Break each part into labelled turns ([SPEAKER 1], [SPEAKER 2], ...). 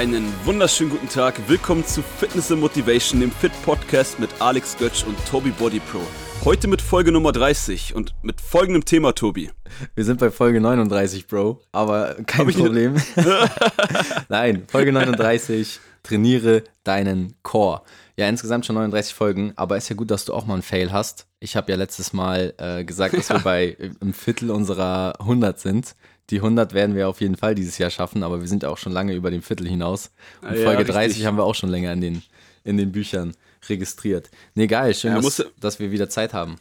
[SPEAKER 1] Einen wunderschönen guten Tag. Willkommen zu Fitness and Motivation, dem Fit Podcast mit Alex Götz und Tobi Body Pro. Heute mit Folge Nummer 30 und mit folgendem Thema, Tobi.
[SPEAKER 2] Wir sind bei Folge 39, Bro, aber kein Problem. Nein, Folge 39, trainiere deinen Core. Ja, insgesamt schon 39 Folgen, aber ist ja gut, dass du auch mal einen Fail hast. Ich habe ja letztes Mal äh, gesagt, dass wir bei im Viertel unserer 100 sind. Die 100 werden wir auf jeden Fall dieses Jahr schaffen, aber wir sind ja auch schon lange über dem Viertel hinaus. Und ja, Folge 30 richtig. haben wir auch schon länger in den, in den Büchern registriert. Nee, geil, schön, ja, dass, dass wir wieder Zeit haben.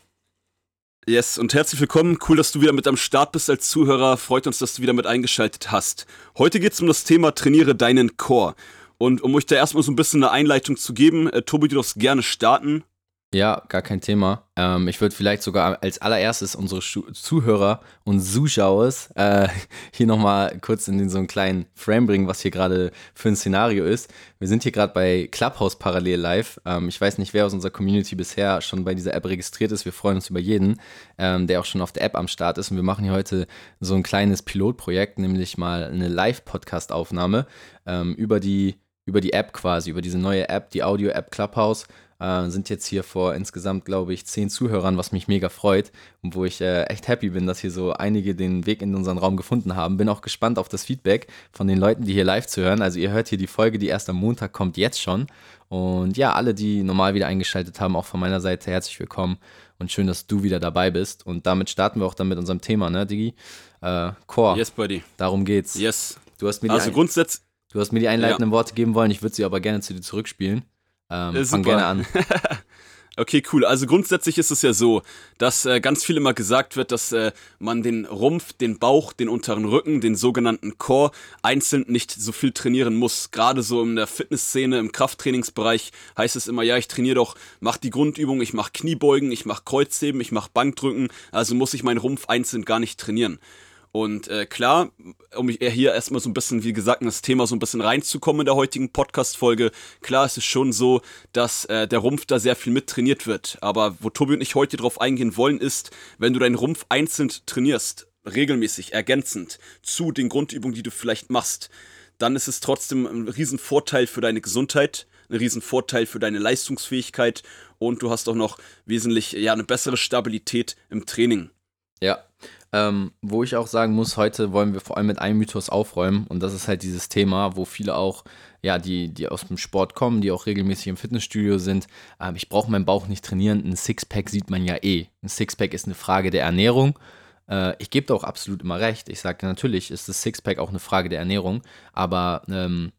[SPEAKER 1] Yes, und herzlich willkommen. Cool, dass du wieder mit am Start bist als Zuhörer. Freut uns, dass du wieder mit eingeschaltet hast. Heute geht es um das Thema Trainiere deinen Core. Und um euch da erstmal so ein bisschen eine Einleitung zu geben, äh, Tobi, du darfst gerne starten.
[SPEAKER 2] Ja, gar kein Thema. Ähm, ich würde vielleicht sogar als allererstes unsere Schu Zuhörer und Zuschauer äh, hier nochmal kurz in den, so einen kleinen Frame bringen, was hier gerade für ein Szenario ist. Wir sind hier gerade bei Clubhouse parallel live. Ähm, ich weiß nicht, wer aus unserer Community bisher schon bei dieser App registriert ist. Wir freuen uns über jeden, ähm, der auch schon auf der App am Start ist. Und wir machen hier heute so ein kleines Pilotprojekt, nämlich mal eine Live-Podcast-Aufnahme ähm, über die über die App quasi, über diese neue App, die Audio-App Clubhouse. Äh, sind jetzt hier vor insgesamt, glaube ich, zehn Zuhörern, was mich mega freut und wo ich äh, echt happy bin, dass hier so einige den Weg in unseren Raum gefunden haben. Bin auch gespannt auf das Feedback von den Leuten, die hier live zu hören. Also ihr hört hier die Folge, die erst am Montag kommt, jetzt schon. Und ja, alle, die normal wieder eingeschaltet haben, auch von meiner Seite herzlich willkommen und schön, dass du wieder dabei bist. Und damit starten wir auch dann mit unserem Thema, ne, Digi? Äh, Core.
[SPEAKER 1] Yes, Buddy.
[SPEAKER 2] Darum geht's.
[SPEAKER 1] Yes.
[SPEAKER 2] Du hast mir
[SPEAKER 1] also grundsätzlich.
[SPEAKER 2] Du hast mir die einleitenden ja. Worte geben wollen, ich würde sie aber gerne zu dir zurückspielen. Ähm,
[SPEAKER 1] äh, fang gerne an. Okay, cool. Also grundsätzlich ist es ja so, dass äh, ganz viel immer gesagt wird, dass äh, man den Rumpf, den Bauch, den unteren Rücken, den sogenannten Core einzeln nicht so viel trainieren muss. Gerade so in der Fitnessszene, im Krafttrainingsbereich heißt es immer, ja, ich trainiere doch, mach die Grundübung, ich mach Kniebeugen, ich mach Kreuzheben, ich mach Bankdrücken, also muss ich meinen Rumpf einzeln gar nicht trainieren. Und äh, klar, um hier erstmal so ein bisschen, wie gesagt, in das Thema so ein bisschen reinzukommen in der heutigen Podcast-Folge, klar ist es schon so, dass äh, der Rumpf da sehr viel mit trainiert wird. Aber wo Tobi und ich heute drauf eingehen wollen, ist, wenn du deinen Rumpf einzeln trainierst, regelmäßig, ergänzend zu den Grundübungen, die du vielleicht machst, dann ist es trotzdem ein Riesenvorteil für deine Gesundheit, ein Riesenvorteil für deine Leistungsfähigkeit und du hast auch noch wesentlich ja, eine bessere Stabilität im Training.
[SPEAKER 2] Ja, ähm, wo ich auch sagen muss, heute wollen wir vor allem mit einem Mythos aufräumen und das ist halt dieses Thema, wo viele auch, ja, die, die aus dem Sport kommen, die auch regelmäßig im Fitnessstudio sind, ähm, ich brauche meinen Bauch nicht trainieren, ein Sixpack sieht man ja eh. Ein Sixpack ist eine Frage der Ernährung. Äh, ich gebe da auch absolut immer recht. Ich sage, natürlich ist das Sixpack auch eine Frage der Ernährung, aber ähm,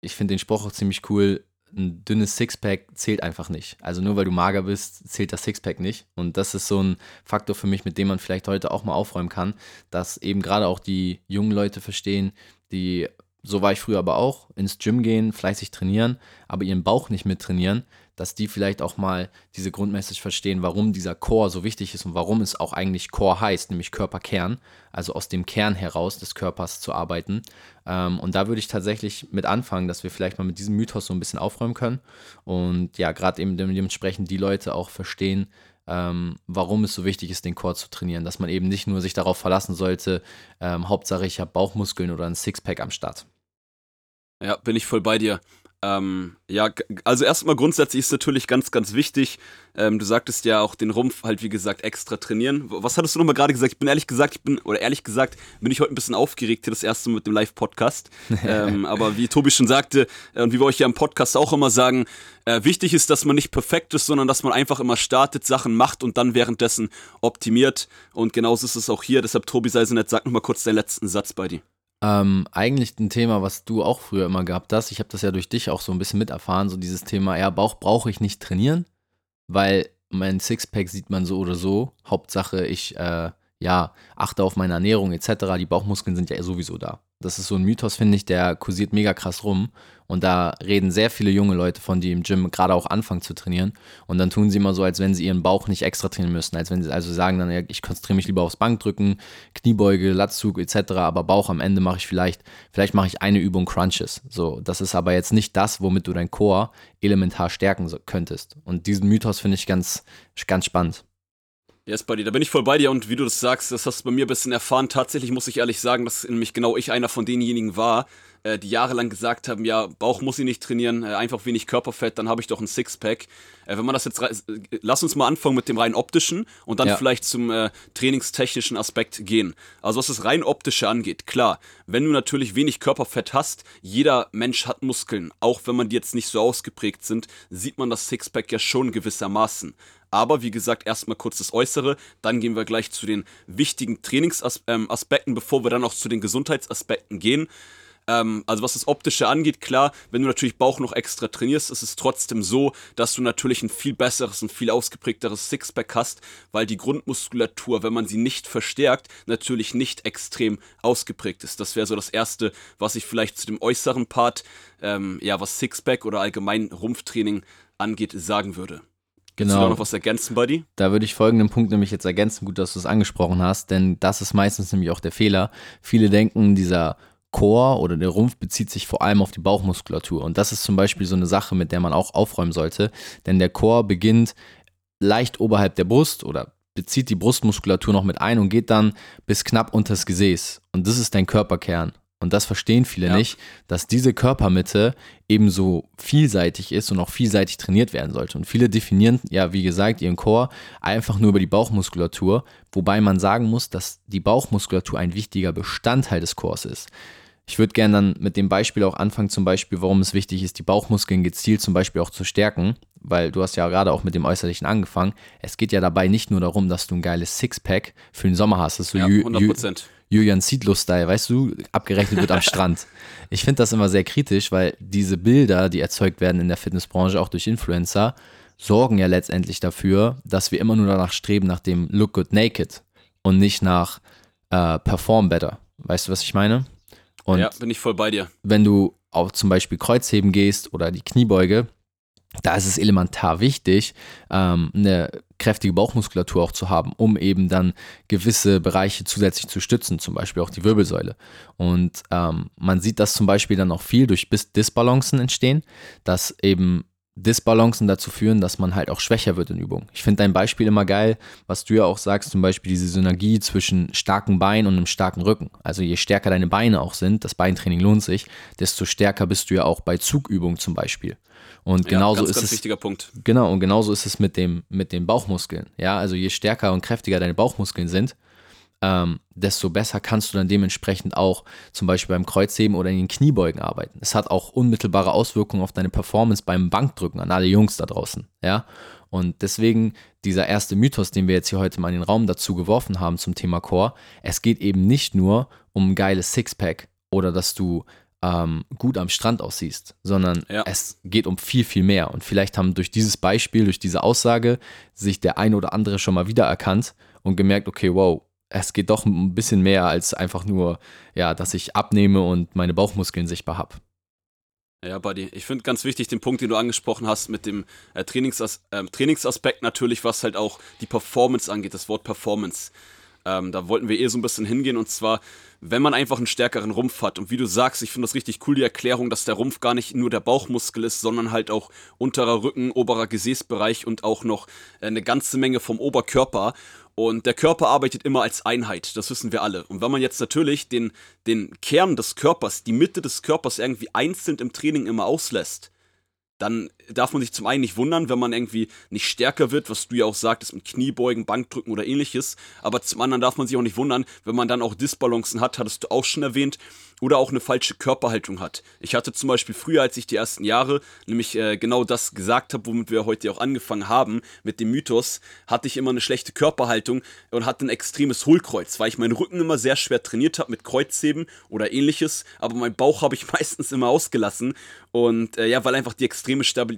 [SPEAKER 2] ich finde den Spruch auch ziemlich cool, ein dünnes Sixpack zählt einfach nicht. Also nur weil du mager bist, zählt das Sixpack nicht. Und das ist so ein Faktor für mich, mit dem man vielleicht heute auch mal aufräumen kann, dass eben gerade auch die jungen Leute verstehen, die so war ich früher aber auch, ins Gym gehen, fleißig trainieren, aber ihren Bauch nicht mit trainieren, dass die vielleicht auch mal diese Grundmessage verstehen, warum dieser Core so wichtig ist und warum es auch eigentlich Core heißt, nämlich Körperkern, also aus dem Kern heraus des Körpers zu arbeiten. Ähm, und da würde ich tatsächlich mit anfangen, dass wir vielleicht mal mit diesem Mythos so ein bisschen aufräumen können und ja, gerade eben dementsprechend die Leute auch verstehen, ähm, warum es so wichtig ist, den Core zu trainieren, dass man eben nicht nur sich darauf verlassen sollte, ähm, Hauptsache ich habe Bauchmuskeln oder ein Sixpack am Start.
[SPEAKER 1] Ja, bin ich voll bei dir. Ähm, ja, also erstmal grundsätzlich ist natürlich ganz, ganz wichtig. Ähm, du sagtest ja auch den Rumpf halt, wie gesagt, extra trainieren. Was hattest du nochmal gerade gesagt? Ich bin ehrlich gesagt, ich bin, oder ehrlich gesagt, bin ich heute ein bisschen aufgeregt hier das erste Mal mit dem Live-Podcast. ähm, aber wie Tobi schon sagte, äh, und wie wir euch ja im Podcast auch immer sagen, äh, wichtig ist, dass man nicht perfekt ist, sondern dass man einfach immer startet, Sachen macht und dann währenddessen optimiert. Und genauso ist es auch hier. Deshalb, Tobi, sei so nett, sag nochmal kurz deinen letzten Satz bei dir.
[SPEAKER 2] Ähm, eigentlich ein Thema, was du auch früher immer gehabt hast. Ich habe das ja durch dich auch so ein bisschen miterfahren, so dieses Thema, ja, Bauch brauche ich nicht trainieren, weil mein Sixpack sieht man so oder so. Hauptsache, ich äh, ja, achte auf meine Ernährung etc. Die Bauchmuskeln sind ja sowieso da. Das ist so ein Mythos, finde ich, der kursiert mega krass rum. Und da reden sehr viele junge Leute von, die im Gym gerade auch anfangen zu trainieren. Und dann tun sie immer so, als wenn sie ihren Bauch nicht extra trainieren müssen. Als wenn sie also sagen dann, ich konzentriere mich lieber aufs Bankdrücken, Kniebeuge, Latzug etc. Aber Bauch am Ende mache ich vielleicht, vielleicht mache ich eine Übung Crunches. So, das ist aber jetzt nicht das, womit du dein Core elementar stärken könntest. Und diesen Mythos finde ich ganz, ganz spannend.
[SPEAKER 1] Ja, yes, Buddy, da bin ich voll bei dir und wie du das sagst, das hast du bei mir ein bisschen erfahren. Tatsächlich muss ich ehrlich sagen, dass nämlich genau ich einer von denjenigen war, äh, die jahrelang gesagt haben, ja, Bauch muss ich nicht trainieren, äh, einfach wenig Körperfett, dann habe ich doch ein Sixpack. Äh, wenn man das jetzt, äh, lass uns mal anfangen mit dem rein optischen und dann ja. vielleicht zum äh, trainingstechnischen Aspekt gehen. Also was das rein optische angeht, klar, wenn du natürlich wenig Körperfett hast, jeder Mensch hat Muskeln, auch wenn man die jetzt nicht so ausgeprägt sind, sieht man das Sixpack ja schon gewissermaßen. Aber wie gesagt, erstmal kurz das Äußere, dann gehen wir gleich zu den wichtigen Trainingsaspekten, ähm, bevor wir dann auch zu den Gesundheitsaspekten gehen. Ähm, also was das Optische angeht, klar, wenn du natürlich Bauch noch extra trainierst, ist es trotzdem so, dass du natürlich ein viel besseres und viel ausgeprägteres Sixpack hast, weil die Grundmuskulatur, wenn man sie nicht verstärkt, natürlich nicht extrem ausgeprägt ist. Das wäre so das Erste, was ich vielleicht zu dem äußeren Part, ähm, ja, was Sixpack oder allgemein Rumpftraining angeht, sagen würde.
[SPEAKER 2] Genau. Willst du
[SPEAKER 1] da noch was ergänzen, Buddy?
[SPEAKER 2] Da würde ich folgenden Punkt nämlich jetzt ergänzen. Gut, dass du es angesprochen hast, denn das ist meistens nämlich auch der Fehler. Viele denken, dieser Chor oder der Rumpf bezieht sich vor allem auf die Bauchmuskulatur. Und das ist zum Beispiel so eine Sache, mit der man auch aufräumen sollte. Denn der Chor beginnt leicht oberhalb der Brust oder bezieht die Brustmuskulatur noch mit ein und geht dann bis knapp unters Gesäß. Und das ist dein Körperkern. Und das verstehen viele ja. nicht, dass diese Körpermitte ebenso vielseitig ist und auch vielseitig trainiert werden sollte. Und viele definieren, ja, wie gesagt, ihren Chor einfach nur über die Bauchmuskulatur, wobei man sagen muss, dass die Bauchmuskulatur ein wichtiger Bestandteil des Chors ist. Ich würde gerne dann mit dem Beispiel auch anfangen, zum Beispiel, warum es wichtig ist, die Bauchmuskeln gezielt zum Beispiel auch zu stärken, weil du hast ja gerade auch mit dem Äußerlichen angefangen. Es geht ja dabei nicht nur darum, dass du ein geiles Sixpack für den Sommer hast. Das ist so
[SPEAKER 1] ja, 100%.
[SPEAKER 2] Julian Zietlow-Style, weißt du, abgerechnet wird am Strand. Ich finde das immer sehr kritisch, weil diese Bilder, die erzeugt werden in der Fitnessbranche, auch durch Influencer, sorgen ja letztendlich dafür, dass wir immer nur danach streben, nach dem Look Good Naked und nicht nach äh, Perform Better. Weißt du, was ich meine?
[SPEAKER 1] Und ja, bin ich voll bei dir.
[SPEAKER 2] Wenn du auf zum Beispiel Kreuzheben gehst oder die Kniebeuge, da ist es elementar wichtig, ähm, eine kräftige Bauchmuskulatur auch zu haben, um eben dann gewisse Bereiche zusätzlich zu stützen, zum Beispiel auch die Wirbelsäule. Und ähm, man sieht das zum Beispiel dann auch viel durch Disbalancen entstehen, dass eben Disbalancen dazu führen, dass man halt auch schwächer wird in Übungen. Ich finde dein Beispiel immer geil, was du ja auch sagst, zum Beispiel diese Synergie zwischen starken Beinen und einem starken Rücken. Also je stärker deine Beine auch sind, das Beintraining lohnt sich, desto stärker bist du ja auch bei Zugübungen zum Beispiel. Und genauso ja, ganz, ist ganz
[SPEAKER 1] es. wichtiger Punkt.
[SPEAKER 2] Genau, und genauso ist es mit, dem, mit den Bauchmuskeln. Ja, also je stärker und kräftiger deine Bauchmuskeln sind, ähm, desto besser kannst du dann dementsprechend auch zum Beispiel beim Kreuzheben oder in den Kniebeugen arbeiten. Es hat auch unmittelbare Auswirkungen auf deine Performance beim Bankdrücken an alle Jungs da draußen. Ja, und deswegen dieser erste Mythos, den wir jetzt hier heute mal in den Raum dazu geworfen haben zum Thema Core, es geht eben nicht nur um ein geiles Sixpack oder dass du ähm, gut am Strand aussiehst, sondern ja. es geht um viel, viel mehr. Und vielleicht haben durch dieses Beispiel, durch diese Aussage sich der eine oder andere schon mal wiedererkannt und gemerkt, okay, wow, es geht doch ein bisschen mehr als einfach nur, ja, dass ich abnehme und meine Bauchmuskeln sichtbar habe.
[SPEAKER 1] Ja, Buddy, ich finde ganz wichtig den Punkt, den du angesprochen hast mit dem äh, Trainingsas äh, Trainingsaspekt natürlich, was halt auch die Performance angeht, das Wort Performance. Ähm, da wollten wir eh so ein bisschen hingehen und zwar, wenn man einfach einen stärkeren Rumpf hat. Und wie du sagst, ich finde das richtig cool, die Erklärung, dass der Rumpf gar nicht nur der Bauchmuskel ist, sondern halt auch unterer Rücken, oberer Gesäßbereich und auch noch äh, eine ganze Menge vom Oberkörper. Und der Körper arbeitet immer als Einheit, das wissen wir alle. Und wenn man jetzt natürlich den, den Kern des Körpers, die Mitte des Körpers irgendwie einzeln im Training immer auslässt, dann darf man sich zum einen nicht wundern, wenn man irgendwie nicht stärker wird, was du ja auch sagtest mit Kniebeugen, Bankdrücken oder ähnliches. Aber zum anderen darf man sich auch nicht wundern, wenn man dann auch Disbalancen hat, hattest du auch schon erwähnt, oder auch eine falsche Körperhaltung hat. Ich hatte zum Beispiel früher, als ich die ersten Jahre nämlich äh, genau das gesagt habe, womit wir heute auch angefangen haben, mit dem Mythos, hatte ich immer eine schlechte Körperhaltung und hatte ein extremes Hohlkreuz, weil ich meinen Rücken immer sehr schwer trainiert habe mit Kreuzheben oder ähnliches, aber meinen Bauch habe ich meistens immer ausgelassen und äh, ja, weil einfach die extreme Stabilität,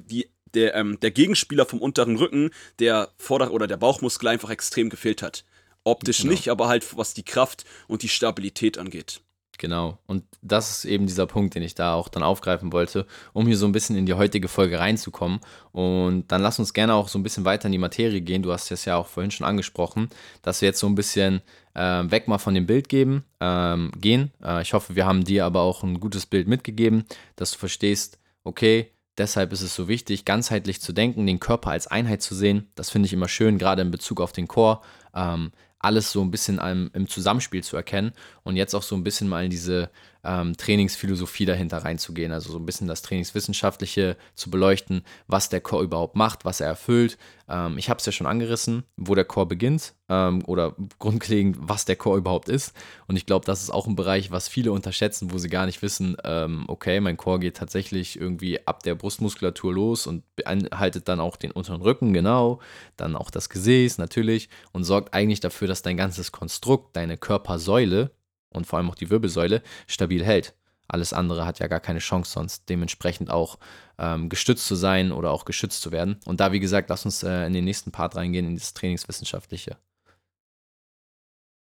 [SPEAKER 1] der, ähm, der Gegenspieler vom unteren Rücken, der Vorder- oder der Bauchmuskel einfach extrem gefehlt hat. Optisch genau. nicht, aber halt was die Kraft und die Stabilität angeht.
[SPEAKER 2] Genau. Und das ist eben dieser Punkt, den ich da auch dann aufgreifen wollte, um hier so ein bisschen in die heutige Folge reinzukommen. Und dann lass uns gerne auch so ein bisschen weiter in die Materie gehen. Du hast es ja auch vorhin schon angesprochen, dass wir jetzt so ein bisschen äh, weg mal von dem Bild geben, ähm, gehen. Äh, ich hoffe, wir haben dir aber auch ein gutes Bild mitgegeben, dass du verstehst, okay, deshalb ist es so wichtig, ganzheitlich zu denken, den Körper als Einheit zu sehen. Das finde ich immer schön, gerade in Bezug auf den Chor. Ähm, alles so ein bisschen im, Zusammenspiel zu erkennen und jetzt auch so ein bisschen mal in diese ähm, Trainingsphilosophie dahinter reinzugehen, also so ein bisschen das Trainingswissenschaftliche zu beleuchten, was der Chor überhaupt macht, was er erfüllt. Ähm, ich habe es ja schon angerissen, wo der Chor beginnt ähm, oder grundlegend, was der Chor überhaupt ist. Und ich glaube, das ist auch ein Bereich, was viele unterschätzen, wo sie gar nicht wissen, ähm, okay, mein Chor geht tatsächlich irgendwie ab der Brustmuskulatur los und beinhaltet dann auch den unteren Rücken, genau, dann auch das Gesäß natürlich und sorgt eigentlich dafür, dass dein ganzes Konstrukt, deine Körpersäule, und vor allem auch die Wirbelsäule stabil hält. Alles andere hat ja gar keine Chance, sonst dementsprechend auch ähm, gestützt zu sein oder auch geschützt zu werden. Und da, wie gesagt, lass uns äh, in den nächsten Part reingehen, in das Trainingswissenschaftliche.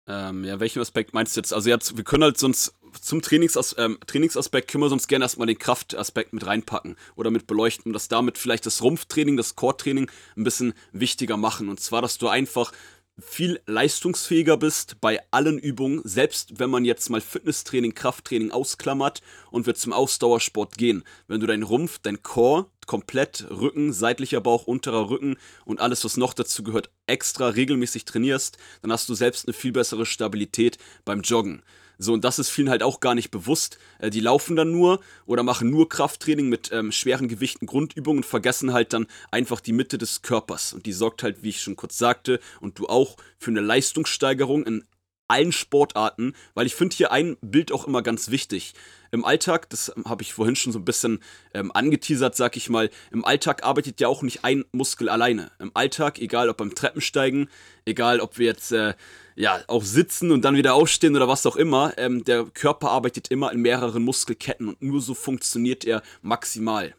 [SPEAKER 1] Ähm, ja, welchen Aspekt meinst du jetzt? Also jetzt, wir können halt sonst zum Trainingsas ähm, Trainingsaspekt können wir sonst gerne erstmal den Kraftaspekt mit reinpacken oder mit beleuchten, dass damit vielleicht das Rumpftraining, das Core-Training ein bisschen wichtiger machen. Und zwar, dass du einfach viel leistungsfähiger bist bei allen Übungen, selbst wenn man jetzt mal Fitnesstraining, Krafttraining ausklammert und wir zum Ausdauersport gehen. Wenn du deinen Rumpf, dein Core, komplett Rücken, seitlicher Bauch, unterer Rücken und alles, was noch dazu gehört, extra regelmäßig trainierst, dann hast du selbst eine viel bessere Stabilität beim Joggen. So, und das ist vielen halt auch gar nicht bewusst. Äh, die laufen dann nur oder machen nur Krafttraining mit ähm, schweren Gewichten, Grundübungen und vergessen halt dann einfach die Mitte des Körpers. Und die sorgt halt, wie ich schon kurz sagte, und du auch, für eine Leistungssteigerung in allen Sportarten, weil ich finde hier ein Bild auch immer ganz wichtig. Im Alltag, das habe ich vorhin schon so ein bisschen ähm, angeteasert, sag ich mal, im Alltag arbeitet ja auch nicht ein Muskel alleine. Im Alltag, egal ob beim Treppensteigen, egal ob wir jetzt äh, ja auch sitzen und dann wieder aufstehen oder was auch immer, ähm, der Körper arbeitet immer in mehreren Muskelketten und nur so funktioniert er maximal.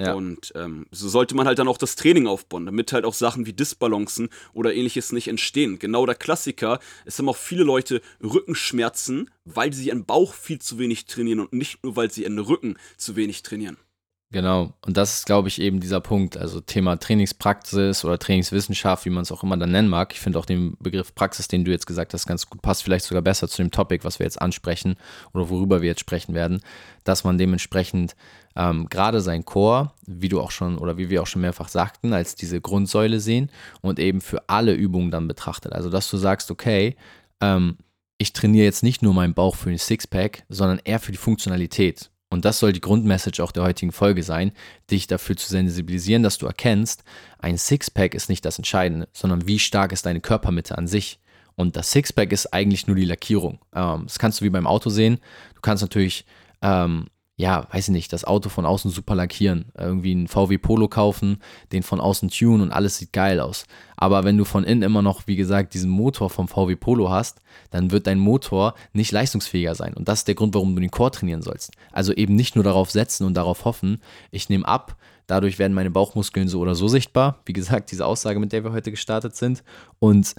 [SPEAKER 1] Ja. Und ähm, so sollte man halt dann auch das Training aufbauen, damit halt auch Sachen wie Disbalancen oder ähnliches nicht entstehen. Genau der Klassiker, es haben auch viele Leute Rückenschmerzen, weil sie ihren Bauch viel zu wenig trainieren und nicht nur, weil sie ihren Rücken zu wenig trainieren.
[SPEAKER 2] Genau, und das ist, glaube ich, eben dieser Punkt, also Thema Trainingspraxis oder Trainingswissenschaft, wie man es auch immer dann nennen mag. Ich finde auch den Begriff Praxis, den du jetzt gesagt hast, ganz gut passt, vielleicht sogar besser zu dem Topic, was wir jetzt ansprechen oder worüber wir jetzt sprechen werden, dass man dementsprechend ähm, gerade sein Chor, wie du auch schon oder wie wir auch schon mehrfach sagten, als diese Grundsäule sehen und eben für alle Übungen dann betrachtet. Also, dass du sagst, okay, ähm, ich trainiere jetzt nicht nur meinen Bauch für den Sixpack, sondern eher für die Funktionalität. Und das soll die Grundmessage auch der heutigen Folge sein, dich dafür zu sensibilisieren, dass du erkennst, ein Sixpack ist nicht das Entscheidende, sondern wie stark ist deine Körpermitte an sich. Und das Sixpack ist eigentlich nur die Lackierung. Ähm, das kannst du wie beim Auto sehen. Du kannst natürlich ähm, ja, weiß ich nicht, das Auto von außen super lackieren, irgendwie einen VW Polo kaufen, den von außen tunen und alles sieht geil aus. Aber wenn du von innen immer noch, wie gesagt, diesen Motor vom VW Polo hast, dann wird dein Motor nicht leistungsfähiger sein. Und das ist der Grund, warum du den Core trainieren sollst. Also eben nicht nur darauf setzen und darauf hoffen, ich nehme ab, dadurch werden meine Bauchmuskeln so oder so sichtbar. Wie gesagt, diese Aussage, mit der wir heute gestartet sind. Und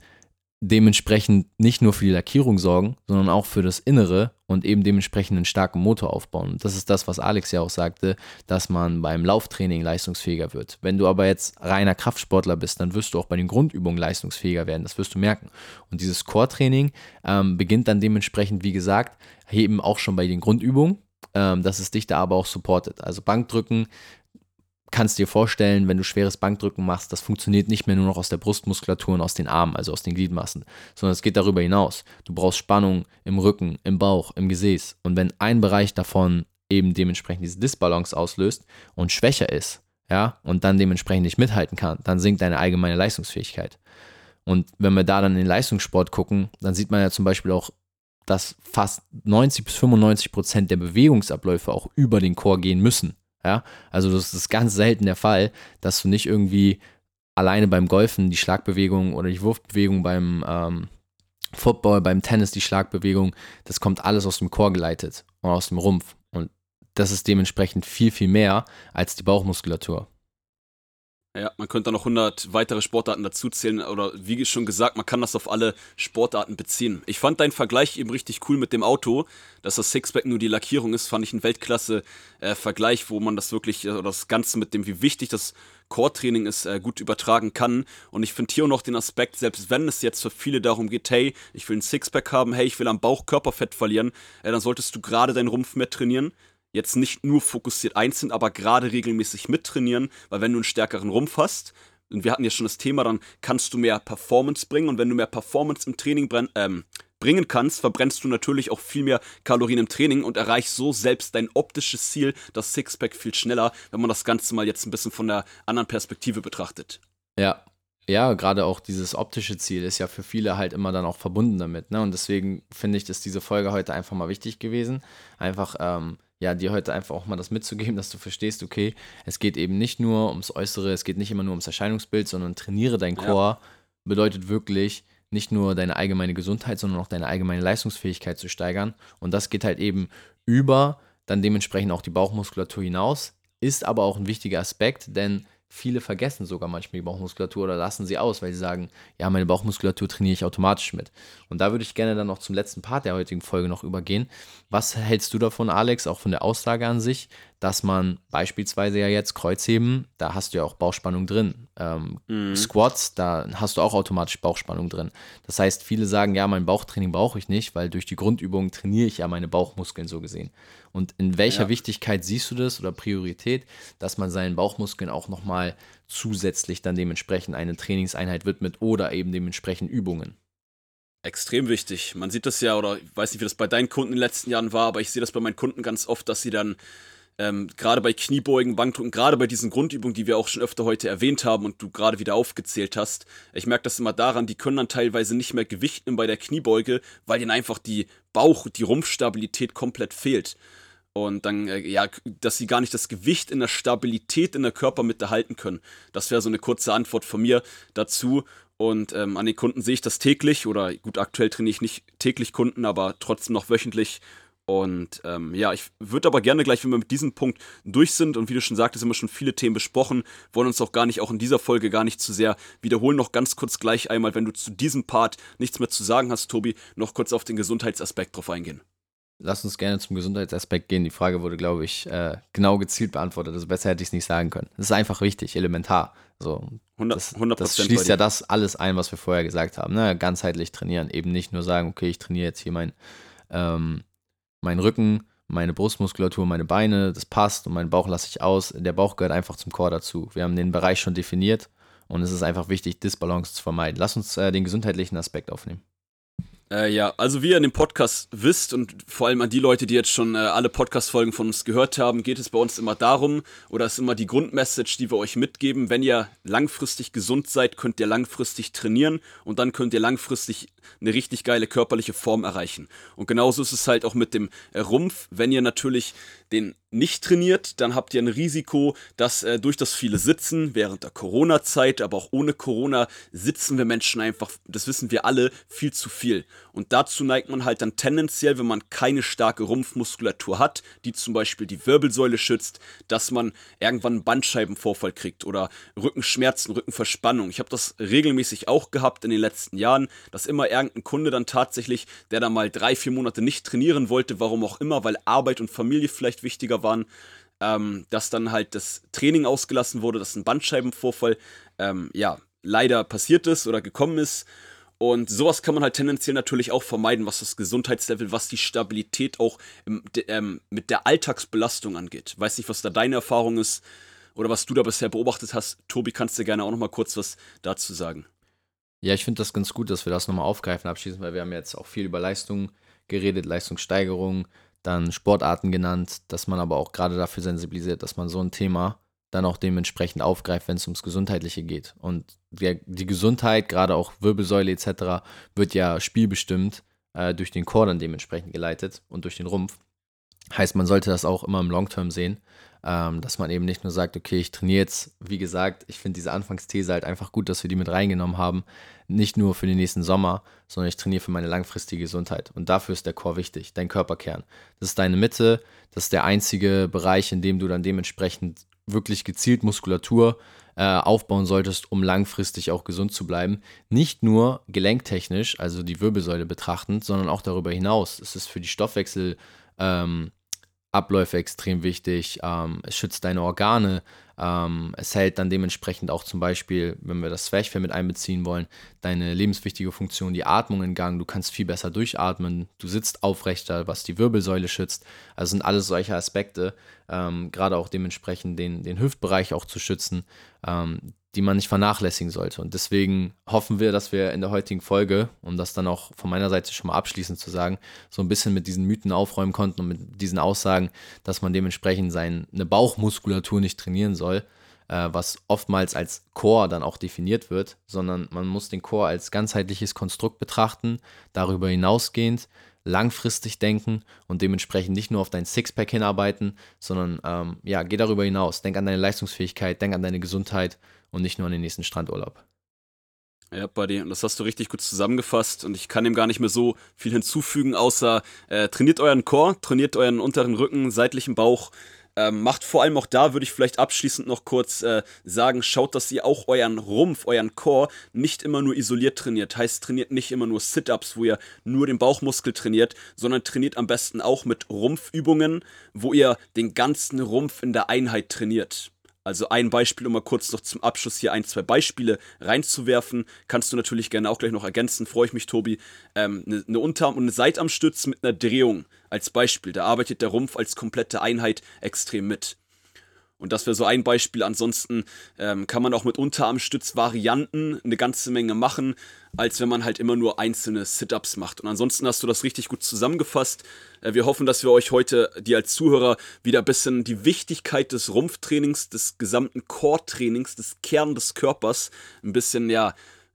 [SPEAKER 2] dementsprechend nicht nur für die Lackierung sorgen, sondern auch für das Innere und eben dementsprechend einen starken Motor aufbauen. Und das ist das, was Alex ja auch sagte, dass man beim Lauftraining leistungsfähiger wird. Wenn du aber jetzt reiner Kraftsportler bist, dann wirst du auch bei den Grundübungen leistungsfähiger werden. Das wirst du merken. Und dieses Core-Training ähm, beginnt dann dementsprechend, wie gesagt, eben auch schon bei den Grundübungen, ähm, dass es dich da aber auch supportet. Also Bankdrücken kannst dir vorstellen, wenn du schweres Bankdrücken machst, das funktioniert nicht mehr nur noch aus der Brustmuskulatur und aus den Armen, also aus den Gliedmassen, sondern es geht darüber hinaus. Du brauchst Spannung im Rücken, im Bauch, im Gesäß. Und wenn ein Bereich davon eben dementsprechend diese Disbalance auslöst und schwächer ist, ja, und dann dementsprechend nicht mithalten kann, dann sinkt deine allgemeine Leistungsfähigkeit. Und wenn wir da dann in den Leistungssport gucken, dann sieht man ja zum Beispiel auch, dass fast 90 bis 95 Prozent der Bewegungsabläufe auch über den Chor gehen müssen. Ja, also das ist ganz selten der Fall, dass du nicht irgendwie alleine beim Golfen die Schlagbewegung oder die Wurfbewegung beim ähm, Football, beim Tennis die Schlagbewegung, das kommt alles aus dem Chor geleitet und aus dem Rumpf. Und das ist dementsprechend viel, viel mehr als die Bauchmuskulatur.
[SPEAKER 1] Ja, man könnte da noch 100 weitere Sportarten dazuzählen oder wie schon gesagt, man kann das auf alle Sportarten beziehen. Ich fand deinen Vergleich eben richtig cool mit dem Auto, dass das Sixpack nur die Lackierung ist, fand ich ein Weltklasse-Vergleich, äh, wo man das wirklich, äh, das Ganze mit dem, wie wichtig das Core-Training ist, äh, gut übertragen kann. Und ich finde hier auch noch den Aspekt, selbst wenn es jetzt für viele darum geht, hey, ich will ein Sixpack haben, hey, ich will am Bauch Körperfett verlieren, äh, dann solltest du gerade deinen Rumpf mehr trainieren jetzt nicht nur fokussiert einzeln, aber gerade regelmäßig mittrainieren, weil wenn du einen stärkeren Rumpf hast, und wir hatten ja schon das Thema, dann kannst du mehr Performance bringen und wenn du mehr Performance im Training ähm, bringen kannst, verbrennst du natürlich auch viel mehr Kalorien im Training und erreichst so selbst dein optisches Ziel, das Sixpack, viel schneller, wenn man das Ganze mal jetzt ein bisschen von der anderen Perspektive betrachtet.
[SPEAKER 2] Ja, ja, gerade auch dieses optische Ziel ist ja für viele halt immer dann auch verbunden damit. Ne? Und deswegen finde ich, dass diese Folge heute einfach mal wichtig gewesen. Einfach, ähm, ja, dir heute einfach auch mal das mitzugeben, dass du verstehst, okay, es geht eben nicht nur ums Äußere, es geht nicht immer nur ums Erscheinungsbild, sondern trainiere dein Chor ja. bedeutet wirklich, nicht nur deine allgemeine Gesundheit, sondern auch deine allgemeine Leistungsfähigkeit zu steigern. Und das geht halt eben über dann dementsprechend auch die Bauchmuskulatur hinaus, ist aber auch ein wichtiger Aspekt, denn viele vergessen sogar manchmal die Bauchmuskulatur oder lassen sie aus, weil sie sagen, ja, meine Bauchmuskulatur trainiere ich automatisch mit. Und da würde ich gerne dann noch zum letzten Part der heutigen Folge noch übergehen. Was hältst du davon, Alex, auch von der Aussage an sich, dass man beispielsweise ja jetzt Kreuzheben, da hast du ja auch Bauchspannung drin. Ähm, mhm. Squats, da hast du auch automatisch Bauchspannung drin. Das heißt, viele sagen, ja, mein Bauchtraining brauche ich nicht, weil durch die Grundübung trainiere ich ja meine Bauchmuskeln so gesehen. Und in welcher ja. Wichtigkeit siehst du das oder Priorität, dass man seinen Bauchmuskeln auch nochmal zusätzlich dann dementsprechend eine Trainingseinheit widmet oder eben dementsprechend Übungen?
[SPEAKER 1] Extrem wichtig. Man sieht das ja, oder ich weiß nicht, wie das bei deinen Kunden in den letzten Jahren war, aber ich sehe das bei meinen Kunden ganz oft, dass sie dann ähm, gerade bei Kniebeugen, Bankdrücken, gerade bei diesen Grundübungen, die wir auch schon öfter heute erwähnt haben und du gerade wieder aufgezählt hast, ich merke das immer daran, die können dann teilweise nicht mehr Gewicht nehmen bei der Kniebeuge, weil ihnen einfach die Bauch-, die Rumpfstabilität komplett fehlt. Und dann, äh, ja, dass sie gar nicht das Gewicht in der Stabilität in der Körpermitte halten können. Das wäre so eine kurze Antwort von mir dazu. Und ähm, an den Kunden sehe ich das täglich oder gut, aktuell trainiere ich nicht täglich Kunden, aber trotzdem noch wöchentlich und ähm, ja, ich würde aber gerne gleich, wenn wir mit diesem Punkt durch sind und wie du schon sagtest, haben wir schon viele Themen besprochen, wollen uns auch gar nicht, auch in dieser Folge gar nicht zu sehr wiederholen. Noch ganz kurz gleich einmal, wenn du zu diesem Part nichts mehr zu sagen hast, Tobi, noch kurz auf den Gesundheitsaspekt drauf eingehen.
[SPEAKER 2] Lass uns gerne zum Gesundheitsaspekt gehen. Die Frage wurde, glaube ich, äh, genau gezielt beantwortet. Also besser hätte ich es nicht sagen können. Das ist einfach wichtig, elementar. So, 100, das, 100 das schließt ja das alles ein, was wir vorher gesagt haben. Ne? Ganzheitlich trainieren. Eben nicht nur sagen, okay, ich trainiere jetzt hier mein ähm, mein Rücken, meine Brustmuskulatur, meine Beine, das passt und meinen Bauch lasse ich aus. Der Bauch gehört einfach zum Chor dazu. Wir haben den Bereich schon definiert und es ist einfach wichtig, Disbalance zu vermeiden. Lass uns äh, den gesundheitlichen Aspekt aufnehmen.
[SPEAKER 1] Äh, ja, also wie ihr in dem Podcast wisst und vor allem an die Leute, die jetzt schon äh, alle Podcast-Folgen von uns gehört haben, geht es bei uns immer darum, oder ist immer die Grundmessage, die wir euch mitgeben, wenn ihr langfristig gesund seid, könnt ihr langfristig trainieren und dann könnt ihr langfristig eine richtig geile körperliche Form erreichen. Und genauso ist es halt auch mit dem Rumpf, wenn ihr natürlich den nicht trainiert, dann habt ihr ein Risiko, dass äh, durch das viele Sitzen während der Corona-Zeit, aber auch ohne Corona, sitzen wir Menschen einfach, das wissen wir alle, viel zu viel. Und dazu neigt man halt dann tendenziell, wenn man keine starke Rumpfmuskulatur hat, die zum Beispiel die Wirbelsäule schützt, dass man irgendwann einen Bandscheibenvorfall kriegt oder Rückenschmerzen, Rückenverspannung. Ich habe das regelmäßig auch gehabt in den letzten Jahren, dass immer irgendein Kunde dann tatsächlich, der da mal drei, vier Monate nicht trainieren wollte, warum auch immer, weil Arbeit und Familie vielleicht wichtiger waren, ähm, dass dann halt das Training ausgelassen wurde, dass ein Bandscheibenvorfall ähm, ja leider passiert ist oder gekommen ist und sowas kann man halt tendenziell natürlich auch vermeiden, was das Gesundheitslevel, was die Stabilität auch im, ähm, mit der Alltagsbelastung angeht. Weiß nicht, was da deine Erfahrung ist oder was du da bisher beobachtet hast. Tobi, kannst du gerne auch noch mal kurz was dazu sagen.
[SPEAKER 2] Ja, ich finde das ganz gut, dass wir das nochmal aufgreifen abschließend, weil wir haben jetzt auch viel über Leistung geredet, Leistungssteigerung, dann Sportarten genannt, dass man aber auch gerade dafür sensibilisiert, dass man so ein Thema dann auch dementsprechend aufgreift, wenn es ums Gesundheitliche geht. Und der, die Gesundheit, gerade auch Wirbelsäule etc., wird ja spielbestimmt äh, durch den Chor dann dementsprechend geleitet und durch den Rumpf. Heißt, man sollte das auch immer im Longterm sehen, ähm, dass man eben nicht nur sagt, okay, ich trainiere jetzt, wie gesagt, ich finde diese Anfangsthese halt einfach gut, dass wir die mit reingenommen haben, nicht nur für den nächsten Sommer, sondern ich trainiere für meine langfristige Gesundheit. Und dafür ist der Chor wichtig, dein Körperkern. Das ist deine Mitte, das ist der einzige Bereich, in dem du dann dementsprechend wirklich gezielt Muskulatur äh, aufbauen solltest, um langfristig auch gesund zu bleiben. Nicht nur gelenktechnisch, also die Wirbelsäule betrachtend, sondern auch darüber hinaus. Es ist für die Stoffwechsel, ähm, Abläufe extrem wichtig. Ähm, es schützt deine Organe. Ähm, es hält dann dementsprechend auch zum Beispiel, wenn wir das Zwerchfell mit einbeziehen wollen, deine lebenswichtige Funktion, die Atmung in Gang. Du kannst viel besser durchatmen. Du sitzt aufrechter, was die Wirbelsäule schützt. Also sind alles solche Aspekte, ähm, gerade auch dementsprechend den, den Hüftbereich auch zu schützen, ähm, die man nicht vernachlässigen sollte. Und deswegen hoffen wir, dass wir in der heutigen Folge, um das dann auch von meiner Seite schon mal abschließend zu sagen, so ein bisschen mit diesen Mythen aufräumen konnten und mit diesen Aussagen, dass man dementsprechend seine Bauchmuskulatur nicht trainieren soll, äh, was oftmals als Core dann auch definiert wird, sondern man muss den Core als ganzheitliches Konstrukt betrachten, darüber hinausgehend langfristig denken und dementsprechend nicht nur auf dein Sixpack hinarbeiten, sondern ähm, ja, geh darüber hinaus. Denk an deine Leistungsfähigkeit, denk an deine Gesundheit und nicht nur an den nächsten Strandurlaub.
[SPEAKER 1] Ja, Buddy, und das hast du richtig gut zusammengefasst und ich kann dem gar nicht mehr so viel hinzufügen, außer äh, trainiert euren Core, trainiert euren unteren Rücken, seitlichen Bauch, ähm, macht vor allem auch da, würde ich vielleicht abschließend noch kurz äh, sagen, schaut, dass ihr auch euren Rumpf, euren Core nicht immer nur isoliert trainiert. Heißt, trainiert nicht immer nur Sit-Ups, wo ihr nur den Bauchmuskel trainiert, sondern trainiert am besten auch mit Rumpfübungen, wo ihr den ganzen Rumpf in der Einheit trainiert. Also ein Beispiel, um mal kurz noch zum Abschluss hier ein, zwei Beispiele reinzuwerfen. Kannst du natürlich gerne auch gleich noch ergänzen, freue ich mich, Tobi. Ähm, eine, eine Unterarm- und eine Seitarmstütz mit einer Drehung als Beispiel. Da arbeitet der Rumpf als komplette Einheit extrem mit. Und das wäre so ein Beispiel. Ansonsten ähm, kann man auch mit Unterarmstütz-Varianten eine ganze Menge machen, als wenn man halt immer nur einzelne Sit-Ups macht. Und ansonsten hast du das richtig gut zusammengefasst. Äh, wir hoffen, dass wir euch heute, die als Zuhörer, wieder ein bisschen die Wichtigkeit des Rumpftrainings, des gesamten Core-Trainings, des Kern des Körpers ein bisschen, ja,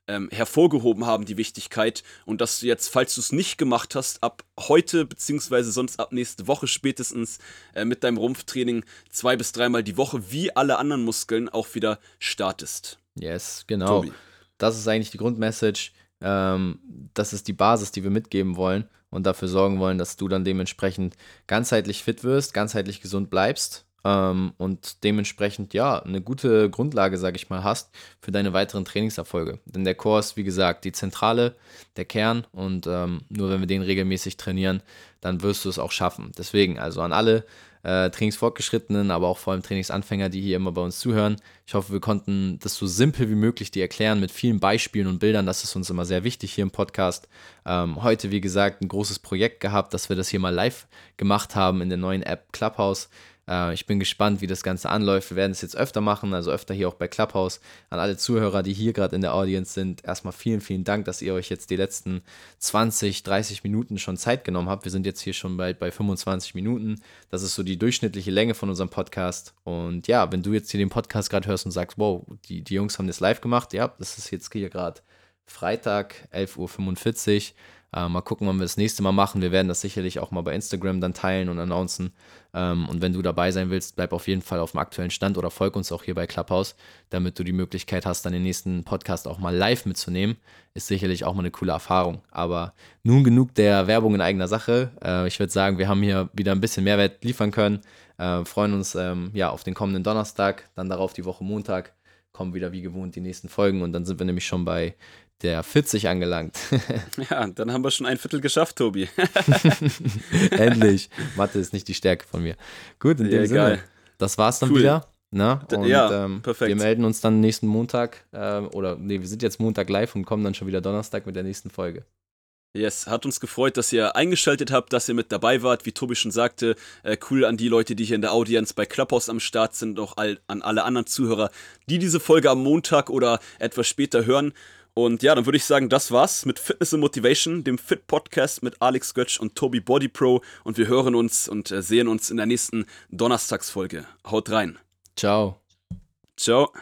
[SPEAKER 1] ähm, hervorgehoben haben, die Wichtigkeit. Und dass du jetzt, falls du es nicht gemacht hast, ab heute, beziehungsweise sonst ab nächste Woche spätestens äh, mit deinem Rumpftraining zwei bis dreimal die Woche, wie alle anderen Muskeln, auch wieder startest.
[SPEAKER 2] Yes, genau. Tobi. Das ist eigentlich die Grundmessage. Ähm, das ist die Basis, die wir mitgeben wollen und dafür sorgen wollen, dass du dann dementsprechend ganzheitlich fit wirst, ganzheitlich gesund bleibst ähm, und dementsprechend ja eine gute Grundlage, sage ich mal, hast für deine weiteren Trainingserfolge. Denn der Core ist, wie gesagt, die Zentrale, der Kern und ähm, nur wenn wir den regelmäßig trainieren, dann wirst du es auch schaffen. Deswegen also an alle äh, Trainingsfortgeschrittenen, aber auch vor allem Trainingsanfänger, die hier immer bei uns zuhören. Ich hoffe, wir konnten das so simpel wie möglich dir erklären mit vielen Beispielen und Bildern. Das ist uns immer sehr wichtig hier im Podcast. Ähm, heute, wie gesagt, ein großes Projekt gehabt, dass wir das hier mal live gemacht haben in der neuen App Clubhouse. Äh, ich bin gespannt, wie das Ganze anläuft. Wir werden es jetzt öfter machen, also öfter hier auch bei Clubhouse. An alle Zuhörer, die hier gerade in der Audience sind, erstmal vielen, vielen Dank, dass ihr euch jetzt die letzten 20, 30 Minuten schon Zeit genommen habt. Wir sind jetzt hier schon bald bei 25 Minuten. Das ist so die durchschnittliche Länge von unserem Podcast. Und ja, wenn du jetzt hier den Podcast gerade hörst und sagst, wow, die, die Jungs haben das live gemacht, ja, das ist jetzt hier gerade Freitag, 11.45 Uhr. Äh, mal gucken, wann wir das nächste Mal machen. Wir werden das sicherlich auch mal bei Instagram dann teilen und announcen. Ähm, und wenn du dabei sein willst, bleib auf jeden Fall auf dem aktuellen Stand oder folg uns auch hier bei Clubhouse, damit du die Möglichkeit hast, dann den nächsten Podcast auch mal live mitzunehmen. Ist sicherlich auch mal eine coole Erfahrung. Aber nun genug der Werbung in eigener Sache. Äh, ich würde sagen, wir haben hier wieder ein bisschen Mehrwert liefern können. Äh, freuen uns ähm, ja, auf den kommenden Donnerstag, dann darauf die Woche Montag kommen wieder wie gewohnt die nächsten Folgen und dann sind wir nämlich schon bei der 40 angelangt.
[SPEAKER 1] ja, dann haben wir schon ein Viertel geschafft, Tobi.
[SPEAKER 2] Endlich. Mathe ist nicht die Stärke von mir. Gut, in dem ja, Sinne. Das war's dann cool. wieder. Ne? Und, ja, ähm, perfekt. Wir melden uns dann nächsten Montag äh, oder nee, wir sind jetzt Montag live und kommen dann schon wieder Donnerstag mit der nächsten Folge.
[SPEAKER 1] Yes, hat uns gefreut, dass ihr eingeschaltet habt, dass ihr mit dabei wart. Wie Tobi schon sagte, äh, cool an die Leute, die hier in der Audience bei Clubhouse am Start sind, auch all, an alle anderen Zuhörer, die diese Folge am Montag oder etwas später hören. Und ja, dann würde ich sagen, das war's mit Fitness and Motivation, dem Fit Podcast mit Alex Götsch und Tobi Body Pro. Und wir hören uns und äh, sehen uns in der nächsten Donnerstagsfolge. Haut rein.
[SPEAKER 2] Ciao.
[SPEAKER 1] Ciao.